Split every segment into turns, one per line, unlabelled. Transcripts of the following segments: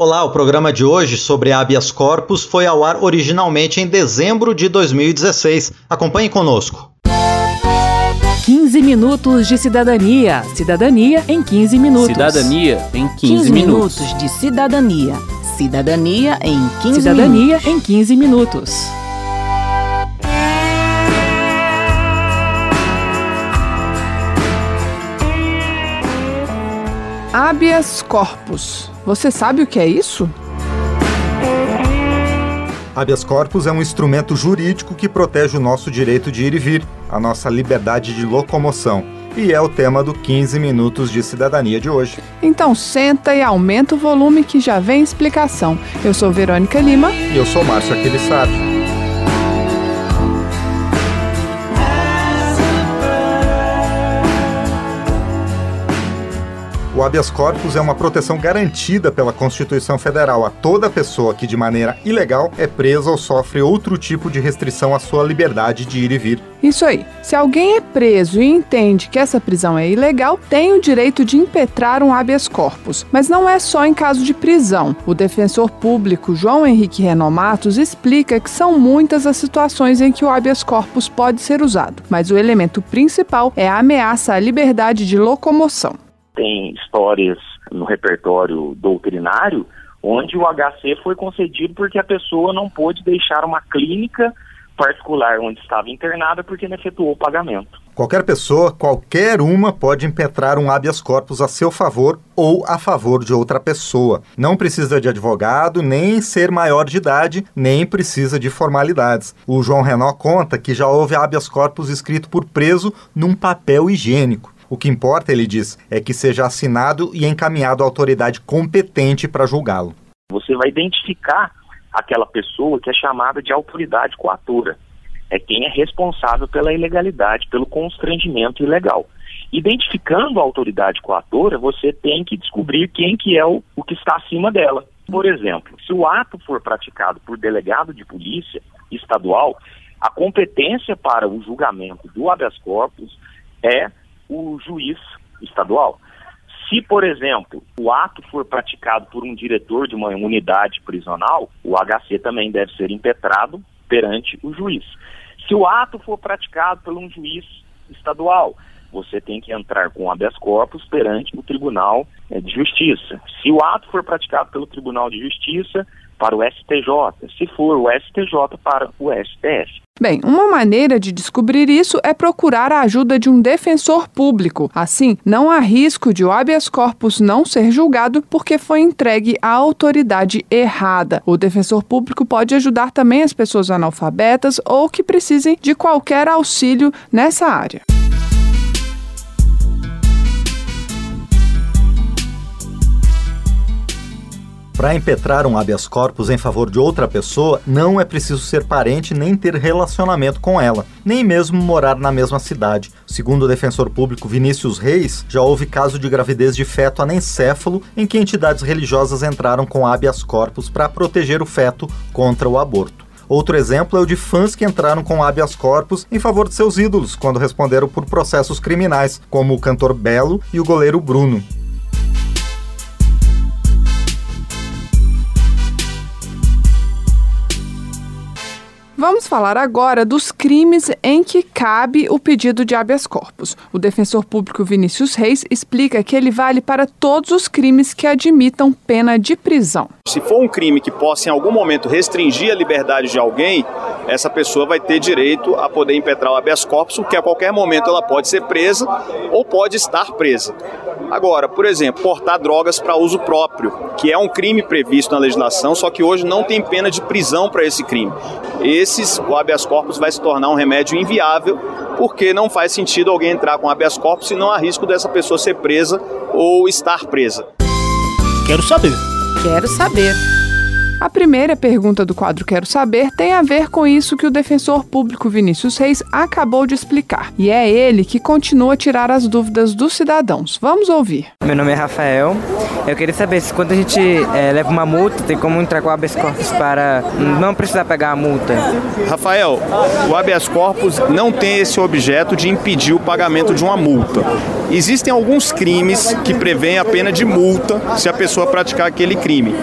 Olá, o programa de hoje sobre habeas corpus foi ao ar originalmente em dezembro de 2016. Acompanhe conosco.
15 minutos de cidadania. Cidadania em 15 minutos.
Cidadania em 15,
15
minutos.
minutos de cidadania.
Cidadania em 15
Cidadania
minutos.
em 15 minutos. Habeas corpus. Você sabe o que é isso?
Habeas corpus é um instrumento jurídico que protege o nosso direito de ir e vir, a nossa liberdade de locomoção. E é o tema do 15 Minutos de Cidadania de hoje.
Então senta e aumenta o volume que já vem explicação. Eu sou Verônica Lima.
E eu sou Márcio Aquilissardi. O habeas corpus é uma proteção garantida pela Constituição Federal a toda pessoa que, de maneira ilegal, é presa ou sofre outro tipo de restrição à sua liberdade de ir e vir.
Isso aí. Se alguém é preso e entende que essa prisão é ilegal, tem o direito de impetrar um habeas corpus. Mas não é só em caso de prisão. O defensor público João Henrique Renomatos explica que são muitas as situações em que o habeas corpus pode ser usado, mas o elemento principal é a ameaça à liberdade de locomoção.
Tem histórias no repertório doutrinário onde o HC foi concedido porque a pessoa não pôde deixar uma clínica particular onde estava internada porque não efetuou o pagamento.
Qualquer pessoa, qualquer uma, pode impetrar um habeas corpus a seu favor ou a favor de outra pessoa. Não precisa de advogado, nem ser maior de idade, nem precisa de formalidades. O João Renó conta que já houve habeas corpus escrito por preso num papel higiênico. O que importa, ele diz, é que seja assinado e encaminhado à autoridade competente para julgá-lo.
Você vai identificar aquela pessoa que é chamada de autoridade coatora. É quem é responsável pela ilegalidade, pelo constrangimento ilegal. Identificando a autoridade coatora, você tem que descobrir quem que é o, o que está acima dela. Por exemplo, se o ato for praticado por delegado de polícia estadual, a competência para o julgamento do habeas corpus é o juiz estadual. Se, por exemplo, o ato for praticado por um diretor de uma unidade prisional, o HC também deve ser impetrado perante o juiz. Se o ato for praticado por um juiz estadual, você tem que entrar com habeas corpus perante o Tribunal eh, de Justiça. Se o ato for praticado pelo Tribunal de Justiça, para o STJ. Se for o STJ, para o STF.
Bem, uma maneira de descobrir isso é procurar a ajuda de um defensor público. Assim, não há risco de o habeas corpus não ser julgado porque foi entregue à autoridade errada. O defensor público pode ajudar também as pessoas analfabetas ou que precisem de qualquer auxílio nessa área.
Para impetrar um habeas corpus em favor de outra pessoa, não é preciso ser parente nem ter relacionamento com ela, nem mesmo morar na mesma cidade. Segundo o defensor público Vinícius Reis, já houve caso de gravidez de feto anencéfalo em que entidades religiosas entraram com habeas corpus para proteger o feto contra o aborto. Outro exemplo é o de fãs que entraram com habeas corpus em favor de seus ídolos quando responderam por processos criminais, como o cantor Belo e o goleiro Bruno.
Vamos falar agora dos crimes em que cabe o pedido de habeas corpus. O defensor público Vinícius Reis explica que ele vale para todos os crimes que admitam pena de prisão.
Se for um crime que possa em algum momento restringir a liberdade de alguém, essa pessoa vai ter direito a poder impetrar o habeas corpus, que a qualquer momento ela pode ser presa ou pode estar presa. Agora, por exemplo, portar drogas para uso próprio, que é um crime previsto na legislação, só que hoje não tem pena de prisão para esse crime. Esses, o habeas corpus vai se tornar um remédio inviável, porque não faz sentido alguém entrar com habeas corpus se não há risco dessa pessoa ser presa ou estar presa.
Quero saber.
Quero saber.
A primeira pergunta do quadro Quero Saber tem a ver com isso que o defensor público Vinícius Reis acabou de explicar. E é ele que continua a tirar as dúvidas dos cidadãos. Vamos ouvir.
Meu nome é Rafael. Eu queria saber se quando a gente é, leva uma multa, tem como entrar com o habeas corpus para não precisar pegar a multa.
Rafael, o habeas corpus não tem esse objeto de impedir o pagamento de uma multa. Existem alguns crimes que prevêem a pena de multa se a pessoa praticar aquele crime.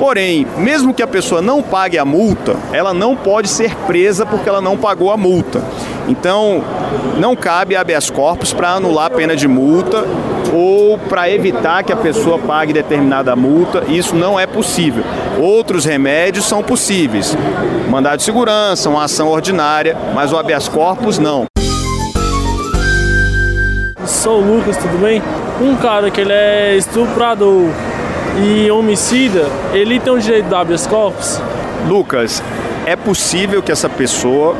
Porém, mesmo que a pessoa não pague a multa, ela não pode ser presa porque ela não pagou a multa. Então, não cabe habeas corpus para anular a pena de multa ou para evitar que a pessoa pague determinada multa. Isso não é possível. Outros remédios são possíveis. Mandado de segurança, uma ação ordinária, mas o habeas corpus não.
Sou o Lucas, tudo bem? Um cara que ele é estuprador e homicida, ele tem o direito do habeas corpus?
Lucas, é possível que essa pessoa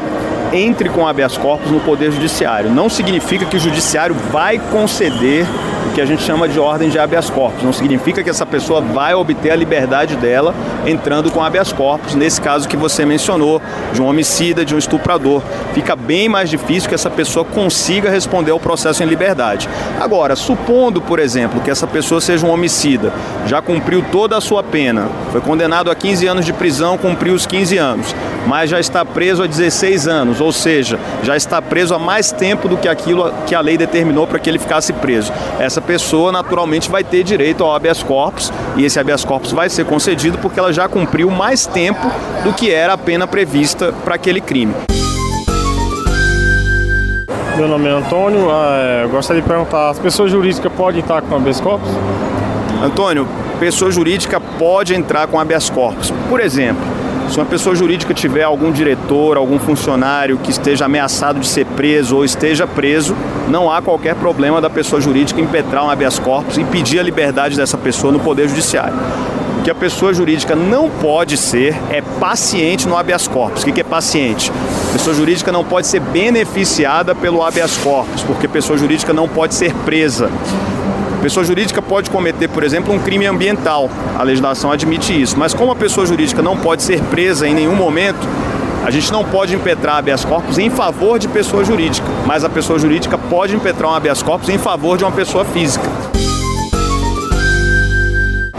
entre com habeas corpus no Poder Judiciário. Não significa que o Judiciário vai conceder que a gente chama de ordem de habeas corpus. Não significa que essa pessoa vai obter a liberdade dela entrando com habeas corpus, nesse caso que você mencionou, de um homicida, de um estuprador. Fica bem mais difícil que essa pessoa consiga responder ao processo em liberdade. Agora, supondo, por exemplo, que essa pessoa seja um homicida, já cumpriu toda a sua pena, foi condenado a 15 anos de prisão, cumpriu os 15 anos, mas já está preso há 16 anos, ou seja, já está preso há mais tempo do que aquilo que a lei determinou para que ele ficasse preso. Essa pessoa naturalmente vai ter direito ao habeas corpus e esse habeas corpus vai ser concedido porque ela já cumpriu mais tempo do que era a pena prevista para aquele crime.
Meu nome é Antônio, é, gostaria de perguntar, as pessoas jurídicas podem estar com habeas corpus?
Antônio, pessoa jurídica pode entrar com habeas corpus. Por exemplo, se uma pessoa jurídica tiver algum diretor, algum funcionário que esteja ameaçado de ser preso ou esteja preso, não há qualquer problema da pessoa jurídica impetrar um habeas corpus e pedir a liberdade dessa pessoa no Poder Judiciário. O que a pessoa jurídica não pode ser é paciente no habeas corpus. O que é paciente? A pessoa jurídica não pode ser beneficiada pelo habeas corpus, porque a pessoa jurídica não pode ser presa. Pessoa jurídica pode cometer, por exemplo, um crime ambiental. A legislação admite isso. Mas como a pessoa jurídica não pode ser presa em nenhum momento, a gente não pode impetrar habeas corpus em favor de pessoa jurídica, mas a pessoa jurídica pode impetrar um habeas corpus em favor de uma pessoa física.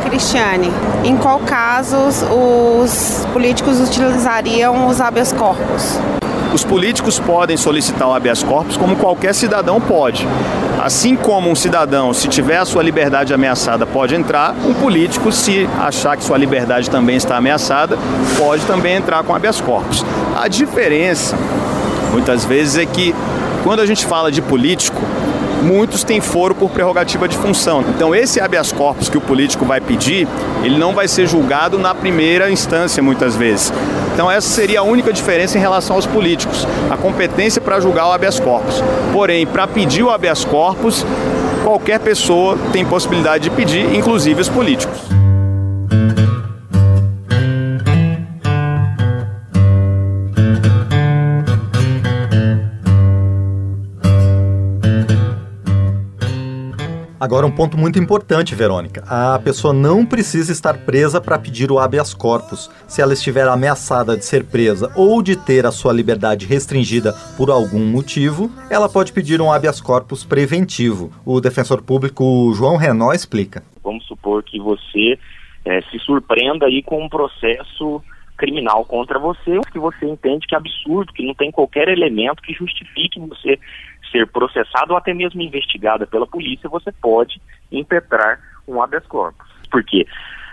Cristiane, em qual casos os políticos utilizariam os habeas corpus?
Os políticos podem solicitar o habeas corpus como qualquer cidadão pode. Assim como um cidadão, se tiver a sua liberdade ameaçada, pode entrar, um político, se achar que sua liberdade também está ameaçada, pode também entrar com habeas corpus. A diferença, muitas vezes, é que quando a gente fala de político, muitos têm foro por prerrogativa de função. Então, esse habeas corpus que o político vai pedir, ele não vai ser julgado na primeira instância, muitas vezes. Então, essa seria a única diferença em relação aos políticos, a competência para julgar o habeas corpus. Porém, para pedir o habeas corpus, qualquer pessoa tem possibilidade de pedir, inclusive os políticos.
Agora, um ponto muito importante, Verônica. A pessoa não precisa estar presa para pedir o habeas corpus. Se ela estiver ameaçada de ser presa ou de ter a sua liberdade restringida por algum motivo, ela pode pedir um habeas corpus preventivo. O defensor público João Renó explica.
Vamos supor que você é, se surpreenda aí com um processo criminal contra você, que você entende que é absurdo, que não tem qualquer elemento que justifique você ser processado ou até mesmo investigada pela polícia, você pode impetrar um habeas corpus. Porque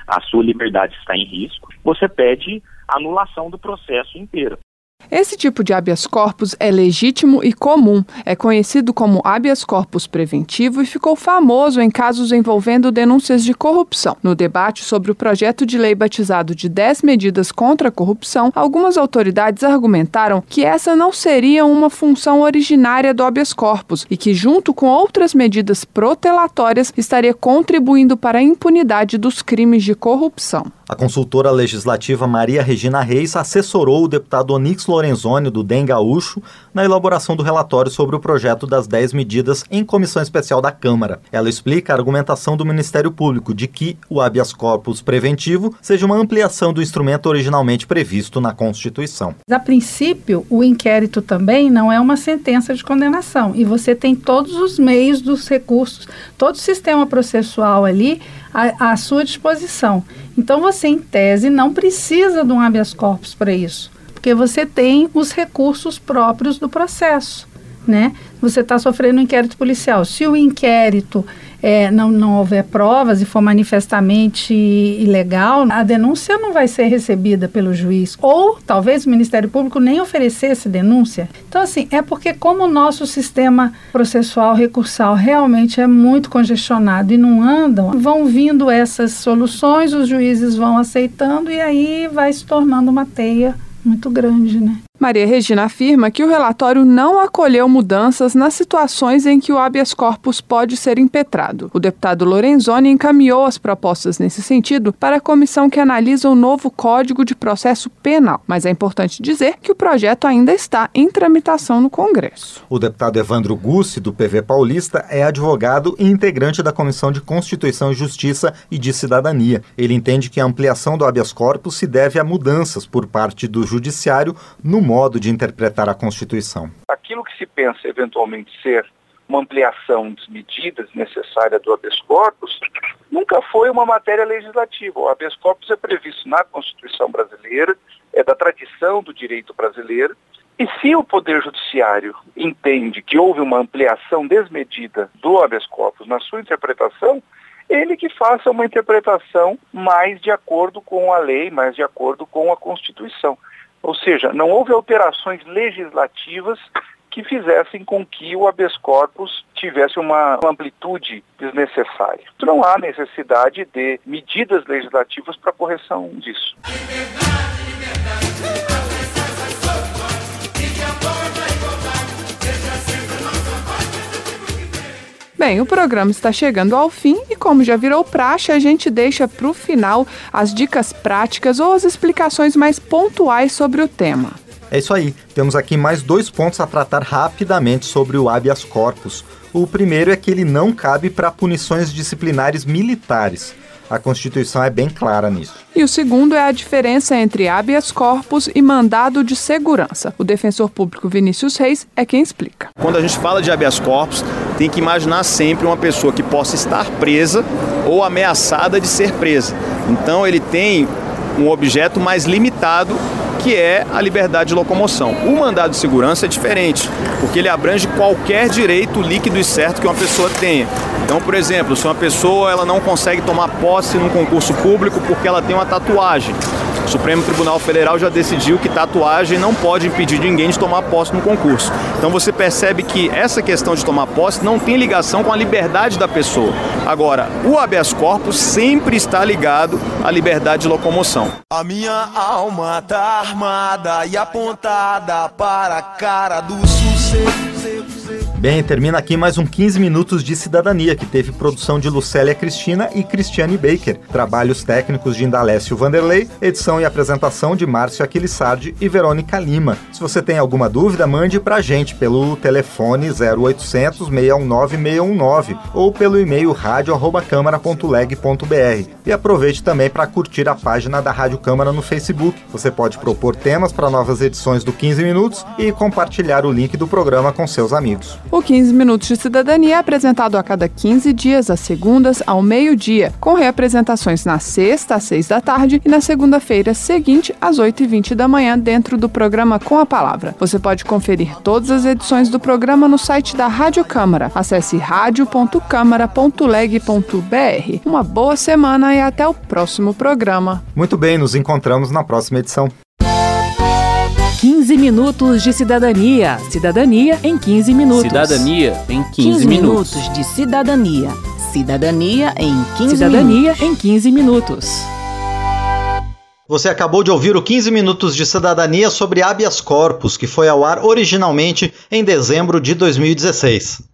a sua liberdade está em risco, você pede anulação do processo inteiro.
Esse tipo de habeas corpus é legítimo e comum, é conhecido como habeas corpus preventivo e ficou famoso em casos envolvendo denúncias de corrupção. No debate sobre o projeto de lei batizado de 10 medidas contra a corrupção, algumas autoridades argumentaram que essa não seria uma função originária do habeas corpus e que, junto com outras medidas protelatórias, estaria contribuindo para a impunidade dos crimes de corrupção.
A consultora legislativa Maria Regina Reis assessorou o deputado Onix Lorenzoni, do DEM Gaúcho, na elaboração do relatório sobre o projeto das 10 medidas em comissão especial da Câmara. Ela explica a argumentação do Ministério Público de que o habeas corpus preventivo seja uma ampliação do instrumento originalmente previsto na Constituição.
A princípio, o inquérito também não é uma sentença de condenação e você tem todos os meios dos recursos, todo o sistema processual ali à, à sua disposição. Então, você, em tese, não precisa de um habeas corpus para isso, porque você tem os recursos próprios do processo. Né? Você está sofrendo um inquérito policial. Se o inquérito é, não, não houver provas e for manifestamente ilegal, a denúncia não vai ser recebida pelo juiz. Ou talvez o Ministério Público nem oferecesse denúncia. Então, assim, é porque como o nosso sistema processual recursal realmente é muito congestionado e não andam, vão vindo essas soluções, os juízes vão aceitando e aí vai se tornando uma teia muito grande, né?
Maria Regina afirma que o relatório não acolheu mudanças nas situações em que o habeas corpus pode ser impetrado. O deputado Lorenzoni encaminhou as propostas nesse sentido para a comissão que analisa o novo Código de Processo Penal, mas é importante dizer que o projeto ainda está em tramitação no Congresso.
O deputado Evandro Gussi, do PV Paulista, é advogado e integrante da Comissão de Constituição e Justiça e de Cidadania. Ele entende que a ampliação do habeas corpus se deve a mudanças por parte do Judiciário no modo de interpretar a Constituição.
Aquilo que se pensa eventualmente ser uma ampliação desmedida necessária do habeas corpus nunca foi uma matéria legislativa. O habeas corpus é previsto na Constituição brasileira, é da tradição do direito brasileiro. E se o Poder Judiciário entende que houve uma ampliação desmedida do habeas corpus na sua interpretação, ele que faça uma interpretação mais de acordo com a lei, mais de acordo com a Constituição. Ou seja, não houve alterações legislativas que fizessem com que o habeas corpus tivesse uma amplitude desnecessária. Não há necessidade de medidas legislativas para correção disso.
Bem, o programa está chegando ao fim e, como já virou praxe, a gente deixa para o final as dicas práticas ou as explicações mais pontuais sobre o tema.
É isso aí. Temos aqui mais dois pontos a tratar rapidamente sobre o habeas corpus. O primeiro é que ele não cabe para punições disciplinares militares. A Constituição é bem clara nisso.
E o segundo é a diferença entre habeas corpus e mandado de segurança. O defensor público Vinícius Reis é quem explica.
Quando a gente fala de habeas corpus, tem que imaginar sempre uma pessoa que possa estar presa ou ameaçada de ser presa. Então ele tem um objeto mais limitado que é a liberdade de locomoção. O mandado de segurança é diferente, porque ele abrange qualquer direito líquido e certo que uma pessoa tenha. Então, por exemplo, se uma pessoa ela não consegue tomar posse num concurso público porque ela tem uma tatuagem, o Supremo Tribunal Federal já decidiu que tatuagem não pode impedir ninguém de tomar posse no concurso. Então você percebe que essa questão de tomar posse não tem ligação com a liberdade da pessoa. Agora, o habeas corpus sempre está ligado à liberdade de locomoção.
A minha alma tá armada e apontada para a cara do sucesso.
Bem, termina aqui mais um 15 minutos de cidadania que teve produção de Lucélia Cristina e Cristiane Baker, trabalhos técnicos de Indalécio Vanderlei, edição e apresentação de Márcio Aquilissardi e Verônica Lima. Se você tem alguma dúvida, mande pra gente pelo telefone 0800 619 619 ou pelo e-mail radio@câmara.leg.br. E aproveite também para curtir a página da Rádio Câmara no Facebook. Você pode propor temas para novas edições do 15 minutos e compartilhar o link do programa com seus amigos.
O 15 Minutos de Cidadania é apresentado a cada 15 dias, às segundas, ao meio-dia, com reapresentações na sexta, às 6 da tarde, e na segunda-feira seguinte, às 8h20 da manhã, dentro do programa Com a Palavra. Você pode conferir todas as edições do programa no site da Rádio Câmara. Acesse radio.câmara.leg.br. Uma boa semana e até o próximo programa.
Muito bem, nos encontramos na próxima edição.
15 minutos de cidadania. Cidadania em 15 minutos.
Cidadania em 15, 15
minutos. minutos de cidadania. Cidadania em 15
Cidadania
minutos.
em 15 minutos.
Você acabou de ouvir o 15 Minutos de Cidadania sobre habeas corpus, que foi ao ar originalmente em dezembro de 2016.